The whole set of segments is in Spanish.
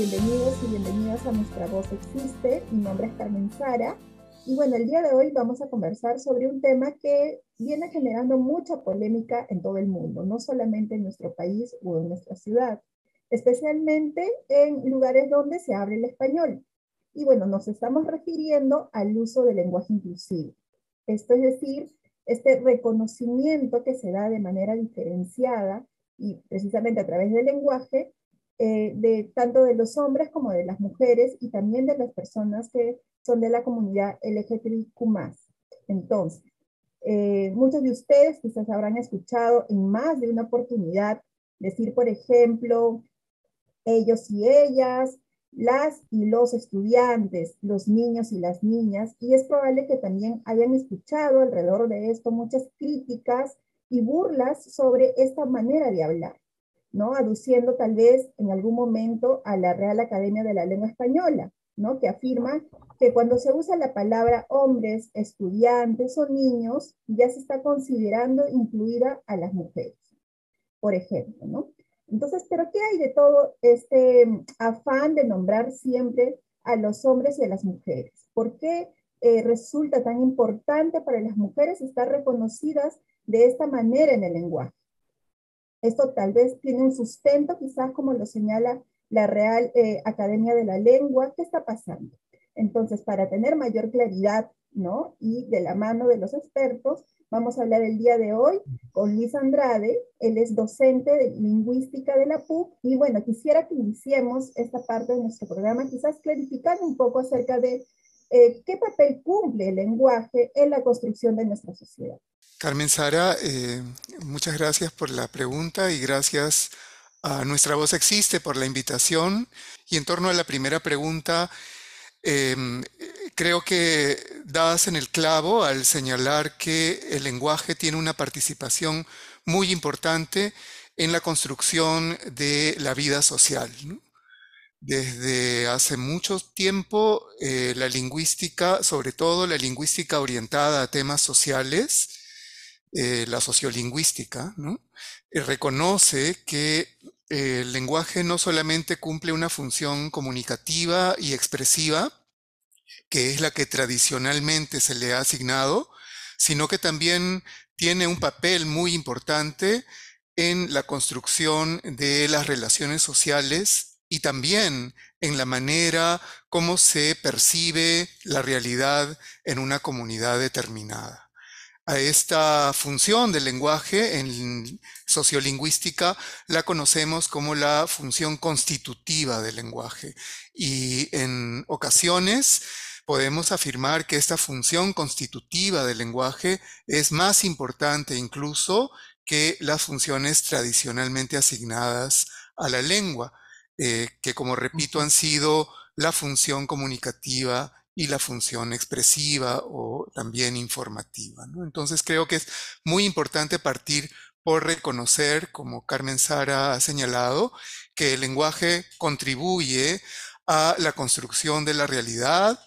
bienvenidos y bienvenidas a Nuestra Voz Existe. Mi nombre es Carmen Sara. Y bueno, el día de hoy vamos a conversar sobre un tema que viene generando mucha polémica en todo el mundo, no solamente en nuestro país o en nuestra ciudad, especialmente en lugares donde se habla el español. Y bueno, nos estamos refiriendo al uso del lenguaje inclusivo. Esto es decir, este reconocimiento que se da de manera diferenciada y precisamente a través del lenguaje, eh, de tanto de los hombres como de las mujeres y también de las personas que son de la comunidad LGTBIQ+. Entonces, eh, muchos de ustedes quizás habrán escuchado en más de una oportunidad decir, por ejemplo, ellos y ellas, las y los estudiantes, los niños y las niñas, y es probable que también hayan escuchado alrededor de esto muchas críticas y burlas sobre esta manera de hablar, ¿no? Aduciendo tal vez en algún momento a la Real Academia de la Lengua Española, ¿no? Que afirma que cuando se usa la palabra hombres, estudiantes o niños, ya se está considerando incluida a las mujeres, por ejemplo, ¿no? Entonces, ¿pero qué hay de todo este mm, afán de nombrar siempre a los hombres y a las mujeres? ¿Por qué eh, resulta tan importante para las mujeres estar reconocidas de esta manera en el lenguaje? Esto tal vez tiene un sustento, quizás como lo señala la Real eh, Academia de la Lengua. ¿Qué está pasando? Entonces, para tener mayor claridad, ¿no? Y de la mano de los expertos, Vamos a hablar el día de hoy con Luis Andrade, él es docente de lingüística de la PUC y bueno, quisiera que iniciemos esta parte de nuestro programa, quizás clarificando un poco acerca de eh, qué papel cumple el lenguaje en la construcción de nuestra sociedad. Carmen Sara, eh, muchas gracias por la pregunta y gracias a Nuestra Voz Existe por la invitación. Y en torno a la primera pregunta, Em, creo que das en el clavo al señalar que el lenguaje tiene una participación muy importante en la construcción de la vida social. Desde hace mucho tiempo, eh, la lingüística, sobre todo la lingüística orientada a temas sociales, eh, la sociolingüística, eh, reconoce que el lenguaje no solamente cumple una función comunicativa y expresiva, que es la que tradicionalmente se le ha asignado, sino que también tiene un papel muy importante en la construcción de las relaciones sociales y también en la manera como se percibe la realidad en una comunidad determinada. A esta función del lenguaje en sociolingüística la conocemos como la función constitutiva del lenguaje y en ocasiones podemos afirmar que esta función constitutiva del lenguaje es más importante incluso que las funciones tradicionalmente asignadas a la lengua, eh, que como repito han sido la función comunicativa y la función expresiva o también informativa. Entonces creo que es muy importante partir por reconocer, como Carmen Sara ha señalado, que el lenguaje contribuye a la construcción de la realidad,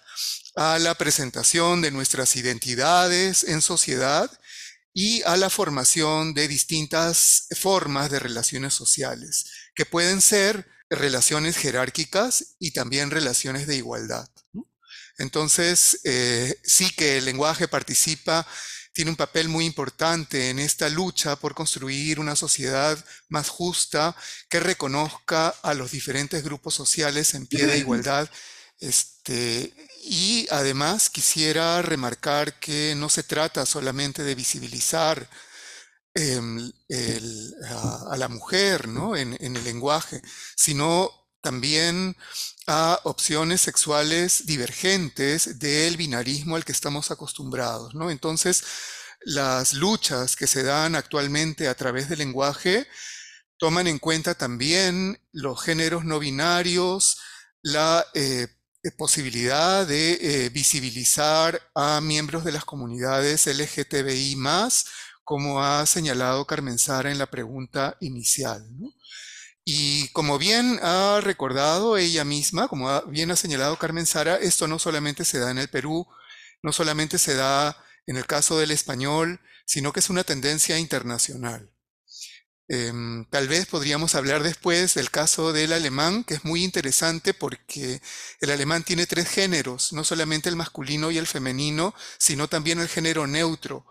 a la presentación de nuestras identidades en sociedad y a la formación de distintas formas de relaciones sociales, que pueden ser relaciones jerárquicas y también relaciones de igualdad. Entonces, eh, sí que el lenguaje participa, tiene un papel muy importante en esta lucha por construir una sociedad más justa que reconozca a los diferentes grupos sociales en pie de igualdad. Este, y además quisiera remarcar que no se trata solamente de visibilizar em, a, la mujer en, en el lenguaje, sino también a opciones sexuales divergentes del binarismo al que estamos acostumbrados, ¿no? Entonces, las luchas que se dan actualmente a través del lenguaje toman en cuenta también los géneros no binarios, la eh, posibilidad de visibilizar a miembros de las comunidades LGTBI como ha señalado Carmen Sara en la pregunta inicial. Y como bien ha recordado ella misma, como bien ha señalado Carmen Sara, esto no solamente se da en el Perú, no solamente se da en el caso del español, sino que es una tendencia internacional. Em, tal vez podríamos hablar después del caso del alemán, que es muy interesante porque el alemán tiene tres géneros, no solamente el masculino y el femenino, sino también el género neutro.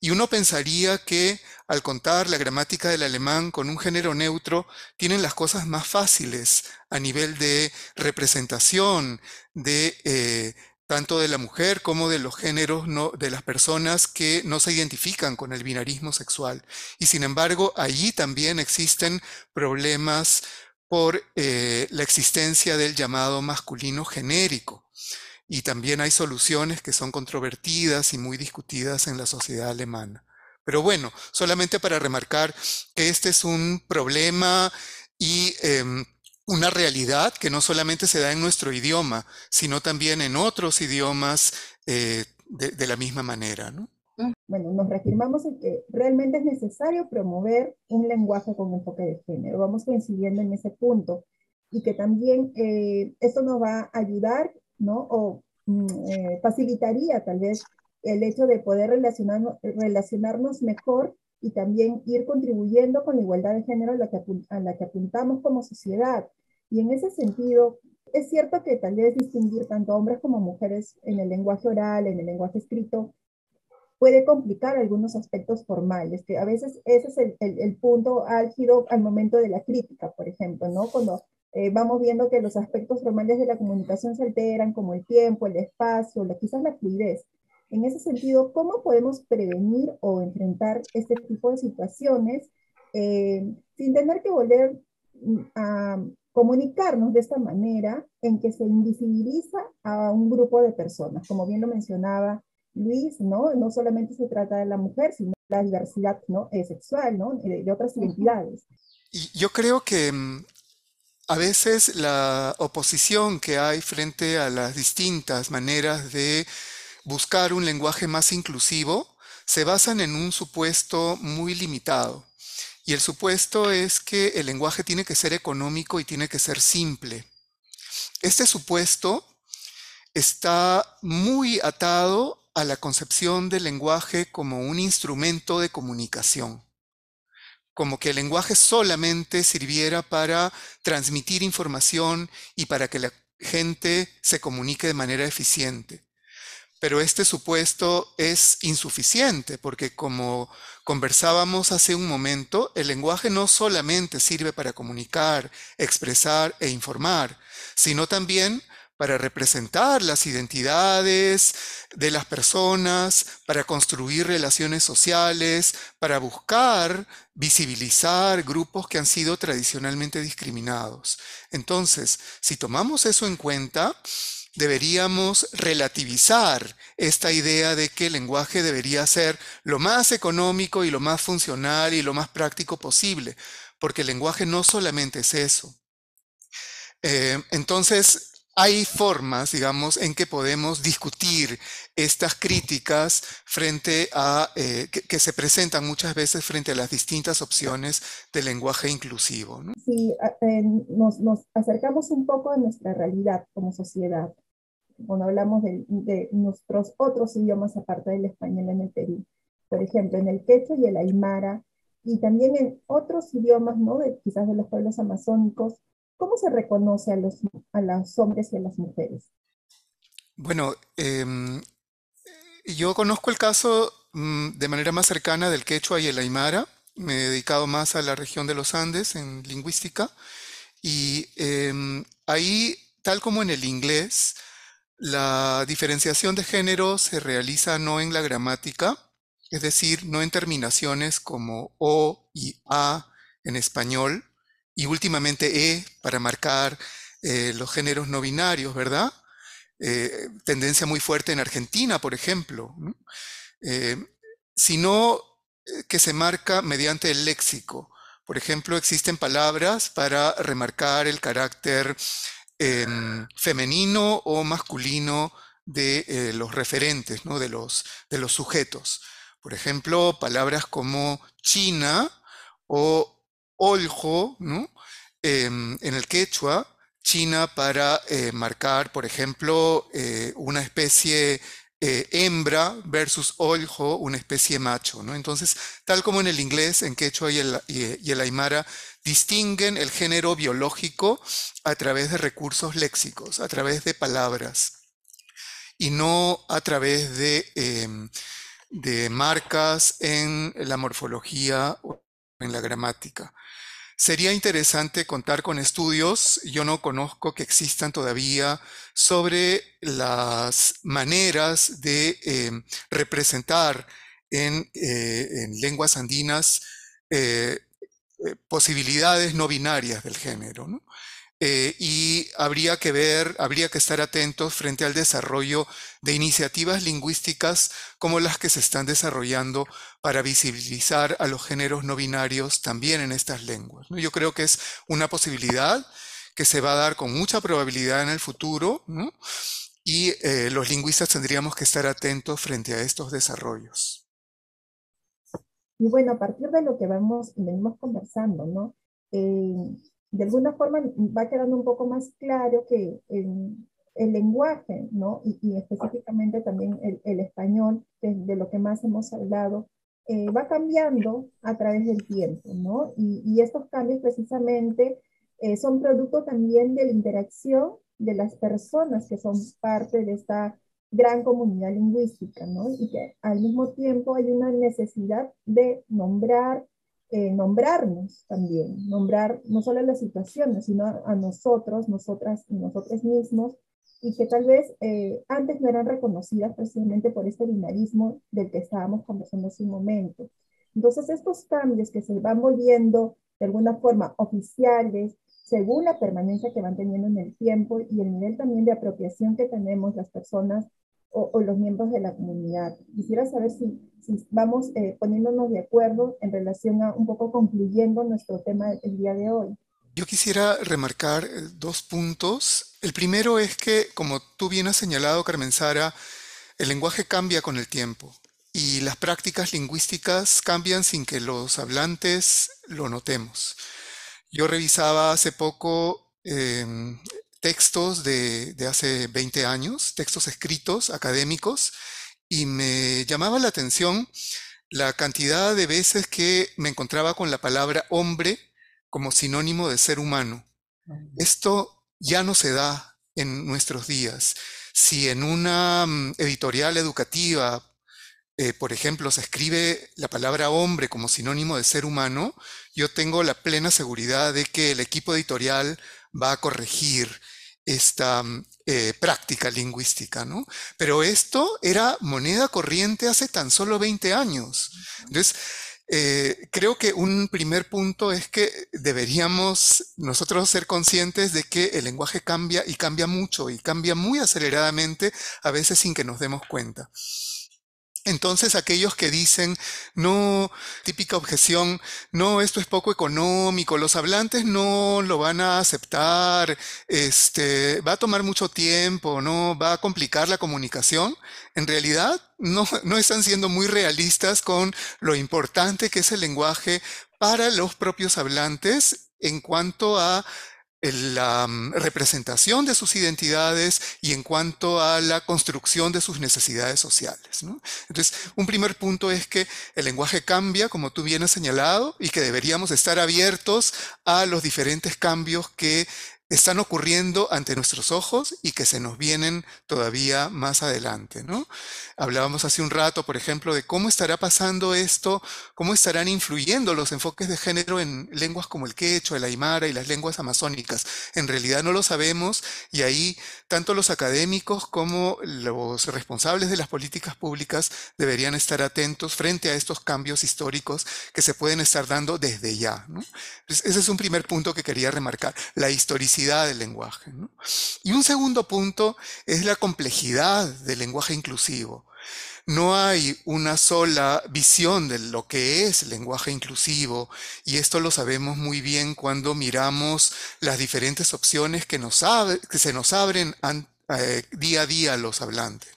Y uno pensaría que al contar la gramática del alemán con un género neutro, tienen las cosas más fáciles a nivel de representación, de eh, tanto de la mujer como de los géneros no, de las personas que no se identifican con el binarismo sexual. Y sin embargo, allí también existen problemas por eh, la existencia del llamado masculino genérico. Y también hay soluciones que son controvertidas y muy discutidas en la sociedad alemana. Pero bueno, solamente para remarcar que este es un problema y em, una realidad que no solamente se da en nuestro idioma, sino también en otros idiomas eh, de, la misma manera. ¿no? Bueno, nos reafirmamos en que realmente es necesario promover un lenguaje con enfoque de género. Vamos coincidiendo en ese punto y que también eh, esto nos va a ayudar, ¿no? O mm, eh, facilitaría tal vez el hecho de poder relacionarnos, relacionarnos mejor y también ir contribuyendo con la igualdad de género a la, que, a la que apuntamos como sociedad. Y en ese sentido, es cierto que tal vez distinguir tanto hombres como mujeres en el lenguaje oral, en el lenguaje escrito, puede complicar algunos aspectos formales, que a veces ese es el, el, punto álgido al momento de la crítica, por ejemplo, ¿no? Cuando eh, vamos viendo que los aspectos formales de la comunicación se alteran, como el tiempo, el espacio, la, quizás la fluidez. En ese sentido, ¿cómo podemos prevenir o enfrentar este tipo de situaciones eh, sin tener que volver mm, a comunicarnos de esta manera en que se invisibiliza a un grupo de personas? Como bien lo mencionaba Luis, ¿no? No solamente se trata de la mujer, sino de la diversidad ¿no? Eh, sexual, ¿no? De, de otras identidades. Y yo creo que mm, a veces la oposición que hay frente a las distintas maneras de buscar un lenguaje más inclusivo se basan en un supuesto muy limitado. Y el supuesto es que el lenguaje tiene que ser económico y tiene que ser simple. Este supuesto está muy atado a la concepción del lenguaje como un instrumento de comunicación, como que el lenguaje solamente sirviera para transmitir información y para que la gente se comunique de manera eficiente. Pero este supuesto es insuficiente porque como conversábamos hace un momento, el lenguaje no solamente sirve para comunicar, expresar e informar, sino también para representar las identidades de las personas, para construir relaciones sociales, para buscar visibilizar grupos que han sido tradicionalmente discriminados. Entonces, si tomamos eso en cuenta, deberíamos relativizar esta idea de que el lenguaje debería ser lo más económico y lo más funcional y lo más práctico posible, porque el lenguaje no solamente es eso. Eh, entonces, hay formas, digamos, en que podemos discutir estas críticas frente a, eh, que, se presentan muchas veces frente a las distintas opciones del lenguaje inclusivo. Si eh, nos, nos, acercamos un poco a nuestra realidad como sociedad, cuando hablamos de, de, nuestros otros idiomas aparte del español en el Perú, por ejemplo, en el quechua y el aymara, y también en otros idiomas, ¿no? De, quizás de los pueblos amazónicos, ¿Cómo se reconoce a los, a los hombres y a las mujeres? Bueno, em, yo conozco el caso mm, de manera más cercana del quechua y el aymara. Me he dedicado más a la región de los Andes en lingüística. Y em, ahí, tal como en el inglés, la diferenciación de género se realiza no en la gramática, es decir, no en terminaciones como o y a en español, y últimamente E para marcar eh, los géneros no binarios, ¿verdad? Eh, tendencia muy fuerte en Argentina, por ejemplo, eh, sino que se marca mediante el léxico. Por ejemplo, existen palabras para remarcar el carácter em, femenino o masculino de eh, los referentes, ¿no? de, los, de los sujetos. Por ejemplo, palabras como China o Oljo, ¿no? Em, en el quechua, China para eh, marcar, por ejemplo, eh, una especie eh, hembra versus oljo, una especie macho. ¿no? Entonces, tal como en el inglés, en quechua y el, el aymara, distinguen el género biológico a través de recursos léxicos, a través de palabras, y no a través de, em, de marcas en la morfología o en la gramática. Sería interesante contar con estudios, yo no conozco que existan todavía, sobre las maneras de em, representar en, eh, lenguas andinas eh, eh, posibilidades no binarias del género. ¿no? Eh, y habría que ver, habría que estar atentos frente al desarrollo de iniciativas lingüísticas como las que se están desarrollando para visibilizar a los géneros no binarios también en estas lenguas. Yo creo que es una posibilidad que se va a dar con mucha probabilidad en el futuro y eh, los lingüistas tendríamos que estar atentos frente a estos desarrollos. Y bueno, a partir de lo que vamos, venimos conversando, ¿no? Eh, de alguna forma va quedando un poco más claro que el, el lenguaje, ¿no? Y, específicamente también el, español, que es de lo que más hemos hablado, eh, va cambiando a través del tiempo, ¿no? Y, y estos cambios precisamente eh, son producto también de la interacción de las personas que son parte de esta gran comunidad lingüística, ¿no? Y que al mismo tiempo hay una necesidad de nombrar, eh, nombrarnos también, nombrar no solo las situaciones, sino a, nosotros, nosotras y nosotros mismos, y que tal vez eh, antes no eran reconocidas precisamente por este binarismo del que estábamos conversando hace un momento. Entonces, estos cambios que se van volviendo de alguna forma oficiales, según la permanencia que van teniendo en el tiempo y el nivel también de apropiación que tenemos las personas o, los miembros de la comunidad. Quisiera saber si, si vamos eh, poniéndonos de acuerdo en relación a un poco concluyendo nuestro tema el día de hoy. Yo quisiera remarcar eh, dos puntos. El primero es que, como tú bien has señalado, Carmen Sara, el lenguaje cambia con el tiempo y las prácticas lingüísticas cambian sin que los hablantes lo notemos. Yo revisaba hace poco em, textos de, hace 20 años, textos escritos, académicos, y me llamaba la atención la cantidad de veces que me encontraba con la palabra hombre como sinónimo de ser humano. Esto ya no se da en nuestros días. Si en una mm, editorial educativa, eh, por ejemplo, se escribe la palabra hombre como sinónimo de ser humano, yo tengo la plena seguridad de que el equipo editorial va a corregir esta mm, eh, práctica lingüística, ¿no? Pero esto era moneda corriente hace tan solo 20 años. Entonces, eh, creo que un primer punto es que deberíamos nosotros ser conscientes de que el lenguaje cambia y cambia mucho y cambia muy aceleradamente, a veces sin que nos demos cuenta. Entonces aquellos que dicen, no, típica objeción, no, esto es poco económico, los hablantes no lo van a aceptar, este, va a tomar mucho tiempo, no, va a complicar la comunicación, en realidad no, no están siendo muy realistas con lo importante que es el lenguaje para los propios hablantes en cuanto a la mm, representación de sus identidades y en cuanto a la construcción de sus necesidades sociales. Entonces, un primer punto es que el lenguaje cambia, como tú bien has señalado, y que deberíamos estar abiertos a los diferentes cambios que están ocurriendo ante nuestros ojos y que se nos vienen todavía más adelante, ¿no? Hablábamos hace un rato, por ejemplo, de cómo estará pasando esto, cómo estarán influyendo los enfoques de género en lenguas como el quechua, el aymara y las lenguas amazónicas. En realidad no lo sabemos y ahí tanto los académicos como los responsables de las políticas públicas deberían estar atentos frente a estos cambios históricos que se pueden estar dando desde ya, ese es un primer punto que quería remarcar, la historicidad del lenguaje. Y un segundo punto es la complejidad del lenguaje inclusivo. No hay una sola visión de lo que es lenguaje inclusivo y esto lo sabemos muy bien cuando miramos las diferentes opciones que, nos que se nos abren eh, día a día a los hablantes.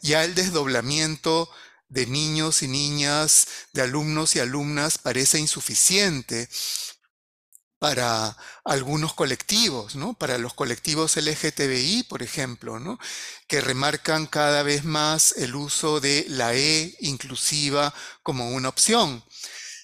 Ya el desdoblamiento de niños y niñas, de alumnos y alumnas parece insuficiente para algunos colectivos, ¿no? Para los colectivos LGTBI, por ejemplo, ¿no? Que remarcan cada vez más el uso de la E inclusiva como una opción.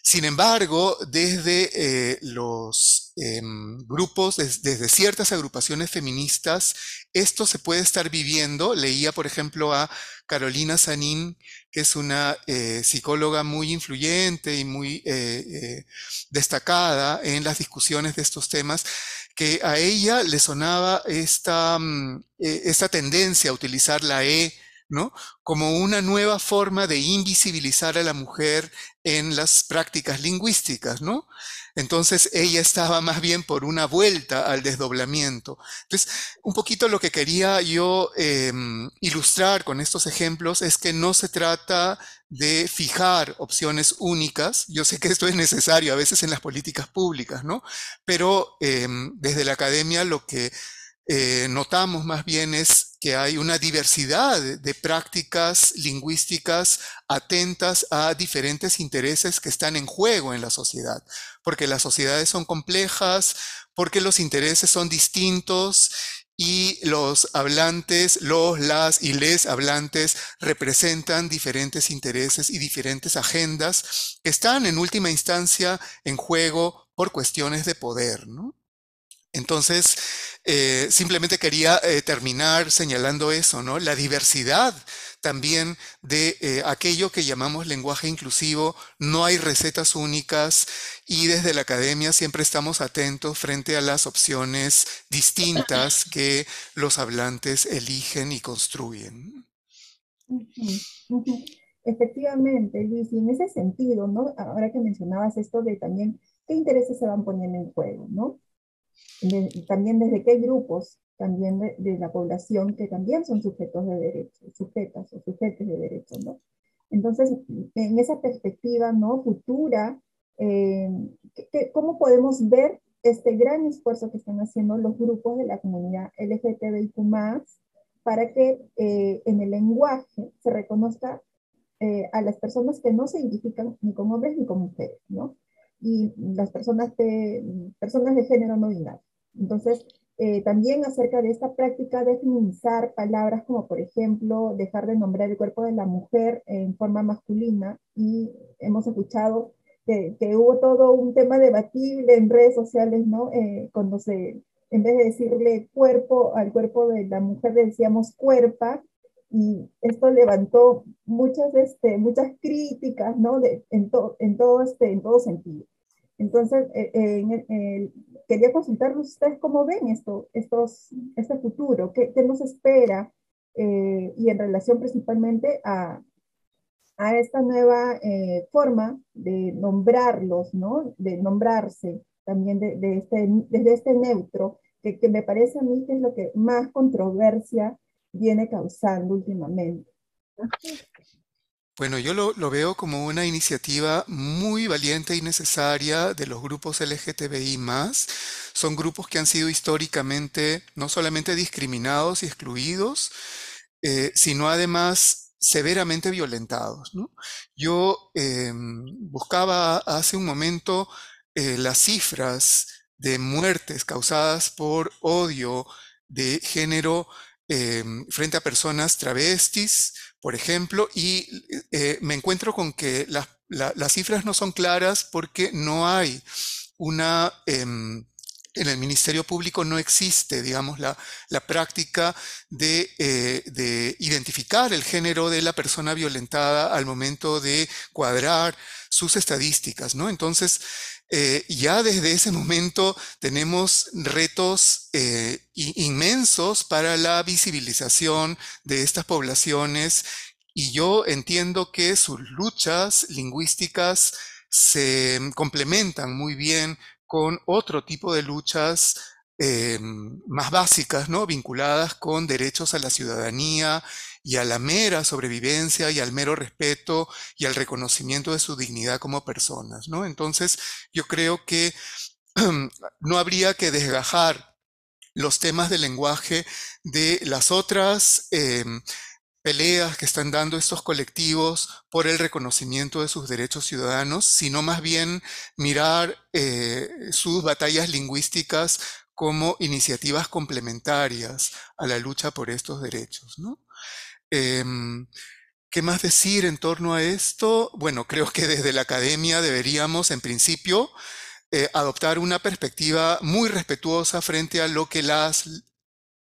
Sin embargo, desde eh, los em, grupos, desde ciertas agrupaciones feministas, esto se puede estar viviendo. Leía, por ejemplo, a Carolina Sanín, que es una eh, psicóloga muy influyente y muy eh, destacada en las discusiones de estos temas, que a ella le sonaba esta, mm, esta tendencia a utilizar la E ¿no? Como una nueva forma de invisibilizar a la mujer en las prácticas lingüísticas, ¿no? Entonces ella estaba más bien por una vuelta al desdoblamiento. Entonces, un poquito lo que quería yo em, ilustrar con estos ejemplos es que no se trata de fijar opciones únicas. Yo sé que esto es necesario a veces en las políticas públicas, ¿no? Pero em, desde la academia lo que eh, notamos más bien es que hay una diversidad de prácticas lingüísticas atentas a diferentes intereses que están en juego en la sociedad, porque las sociedades son complejas, porque los intereses son distintos y los hablantes, los, las y les hablantes representan diferentes intereses y diferentes agendas que están en última instancia en juego por cuestiones de poder. ¿no? Entonces, eh, simplemente quería eh, terminar señalando eso, ¿no? La diversidad también de eh, aquello que llamamos lenguaje inclusivo. No hay recetas únicas y desde la academia siempre estamos atentos frente a las opciones distintas que los hablantes eligen y construyen. Efectivamente, Luis, y en ese sentido, ¿no? Ahora que mencionabas esto de también qué intereses se van poniendo en juego, ¿no? También desde qué grupos también de, la población que también son sujetos de derechos, sujetas o sujetos de derechos, ¿no? Entonces, en esa perspectiva, ¿no? Futura, eh, ¿cómo podemos ver este gran esfuerzo que están haciendo los grupos de la comunidad LGTBIQ+, para que eh, en el lenguaje se reconozca eh, a las personas que no se identifican ni con hombres ni con mujeres, ¿no? y las personas de, personas de género no binario. Entonces, eh, también acerca de esta práctica de feminizar palabras como, por ejemplo, dejar de nombrar el cuerpo de la mujer en forma masculina y hemos escuchado que, que hubo todo un tema debatible en redes sociales, ¿no? Eh, cuando se, en vez de decirle cuerpo al cuerpo de la mujer, decíamos cuerpa, y esto levantó muchas, este, muchas críticas, ¿no? De, en, en, todo este, en todo sentido. Entonces, eh, eh, quería consultarles ustedes cómo ven esto, este futuro, qué, nos espera eh, y en relación principalmente a, esta nueva forma de nombrarlos, ¿no? De nombrarse también de, de este, desde este neutro, que, que me parece a mí que es lo que más controversia viene causando últimamente. Bueno, yo lo, veo como una iniciativa muy valiente y necesaria de los grupos LGTBI Son grupos que han sido históricamente no solamente discriminados y excluidos, eh, sino además severamente violentados. Yo em, buscaba hace un momento eh, las cifras de muertes causadas por odio de género Em, frente a personas travestis, por ejemplo, y eh, me encuentro con que las cifras no son claras porque no hay una... Em, en el Ministerio Público no existe, digamos, la, práctica de, eh, de, identificar el género de la persona violentada al momento de cuadrar sus estadísticas, ¿no? Entonces, eh, ya desde ese momento tenemos retos eh, inmensos para la visibilización de estas poblaciones y yo entiendo que sus luchas lingüísticas se complementan muy bien con otro tipo de luchas eh, más básicas, ¿no? Vinculadas con derechos a la ciudadanía y a la mera sobrevivencia y al mero respeto y al reconocimiento de su dignidad como personas, ¿no? Entonces, yo creo que no habría que desgajar los temas del lenguaje de las otras em, peleas que están dando estos colectivos por el reconocimiento de sus derechos ciudadanos, sino más bien mirar eh, sus batallas lingüísticas como iniciativas complementarias a la lucha por estos derechos. Em, ¿Qué más decir en torno a esto? Bueno, creo que desde la academia deberíamos, en principio, eh, adoptar una perspectiva muy respetuosa frente a lo que las,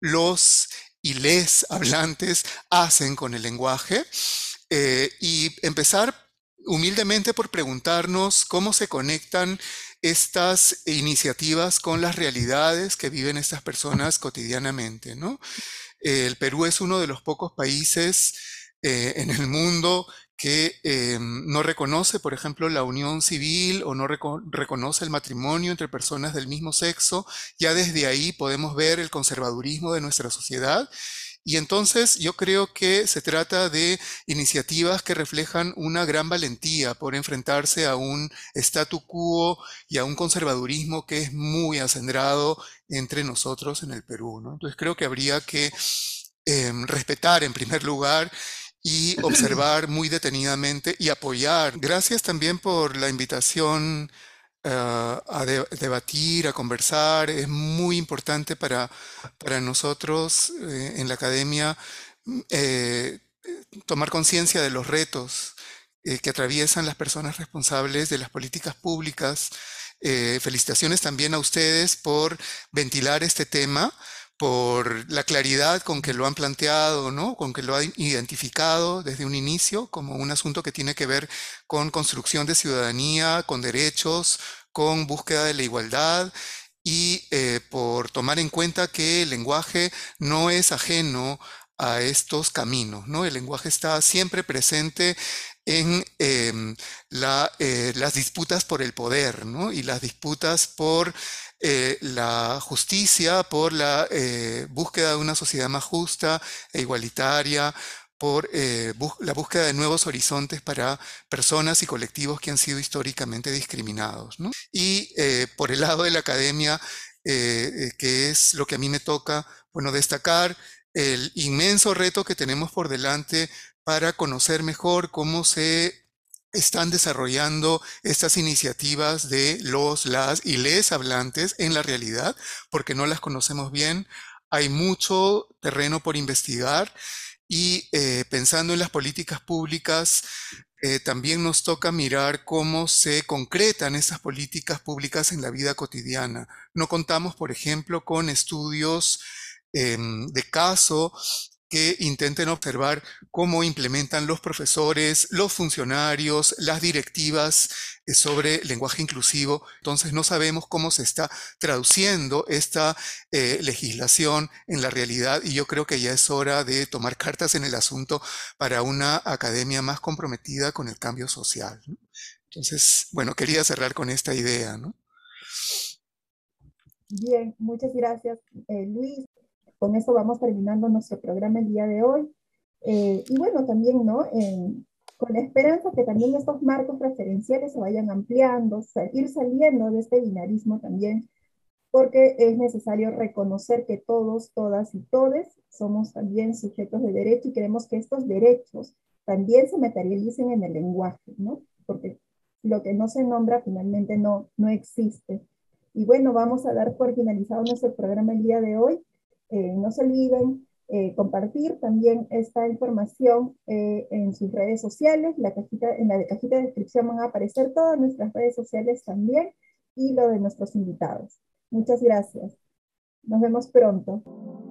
los y les hablantes hacen con el lenguaje eh, y empezar humildemente por preguntarnos cómo se conectan estas iniciativas con las realidades que viven estas personas cotidianamente. ¿no? El Perú es uno de los pocos países eh, en el mundo que eh, no reconoce, por ejemplo, la unión civil o no reconoce el matrimonio entre personas del mismo sexo, ya desde ahí podemos ver el conservadurismo de nuestra sociedad. Y entonces yo creo que se trata de iniciativas que reflejan una gran valentía por enfrentarse a un statu quo y a un conservadurismo que es muy acendrado entre nosotros en el Perú. Entonces creo que habría que em, respetar en primer lugar y observar muy detenidamente y apoyar. Gracias también por la invitación eh, a debatir, a conversar. Es muy importante para, para nosotros eh, en la academia eh, tomar conciencia de los retos que atraviesan las personas responsables de las políticas públicas. felicitaciones también a ustedes por ventilar este tema por la claridad con que lo han planteado, ¿no? con que lo han identificado desde un inicio como un asunto que tiene que ver con construcción de ciudadanía, con derechos, con búsqueda de la igualdad y eh, por tomar en cuenta que el lenguaje no es ajeno a estos caminos, ¿no? El lenguaje está siempre presente en em, eh, las disputas por el poder, ¿no? Y las disputas por eh, la justicia, por la eh, búsqueda de una sociedad más justa e igualitaria, por la búsqueda de nuevos horizontes para personas y colectivos que han sido históricamente discriminados. Y por el lado de la academia, que es lo que a mí me toca, bueno, destacar el inmenso reto que tenemos por delante para conocer mejor cómo se están desarrollando estas iniciativas de los, las y les hablantes en la realidad, porque no las conocemos bien. Hay mucho terreno por investigar y eh, pensando en las políticas públicas, eh, también nos toca mirar cómo se concretan esas políticas públicas en la vida cotidiana. No contamos, por ejemplo, con estudios em, de caso que intenten observar cómo implementan los profesores, los funcionarios, las directivas eh, sobre lenguaje inclusivo. Entonces no sabemos cómo se está traduciendo esta eh, legislación en la realidad y yo creo que ya es hora de tomar cartas en el asunto para una academia más comprometida con el cambio social. Entonces, bueno, quería cerrar con esta idea. Bien, muchas gracias, eh, Luis con eso vamos terminando nuestro programa el día de hoy. Eh, y bueno, también, ¿no? con la esperanza que también estos marcos referenciales se vayan ampliando, ir saliendo de este binarismo también, porque es necesario reconocer que todos, todas y todes somos también sujetos de derecho y queremos que estos derechos también se materialicen en el lenguaje, ¿no? Porque lo que no se nombra finalmente no, no existe. Y bueno, vamos a dar por finalizado nuestro programa el día de hoy. No se olviden eh, compartir también esta información eh, en sus redes sociales. La cajita, en la cajita de descripción van a aparecer todas nuestras redes sociales también y lo de nuestros invitados. Muchas gracias. Nos vemos pronto.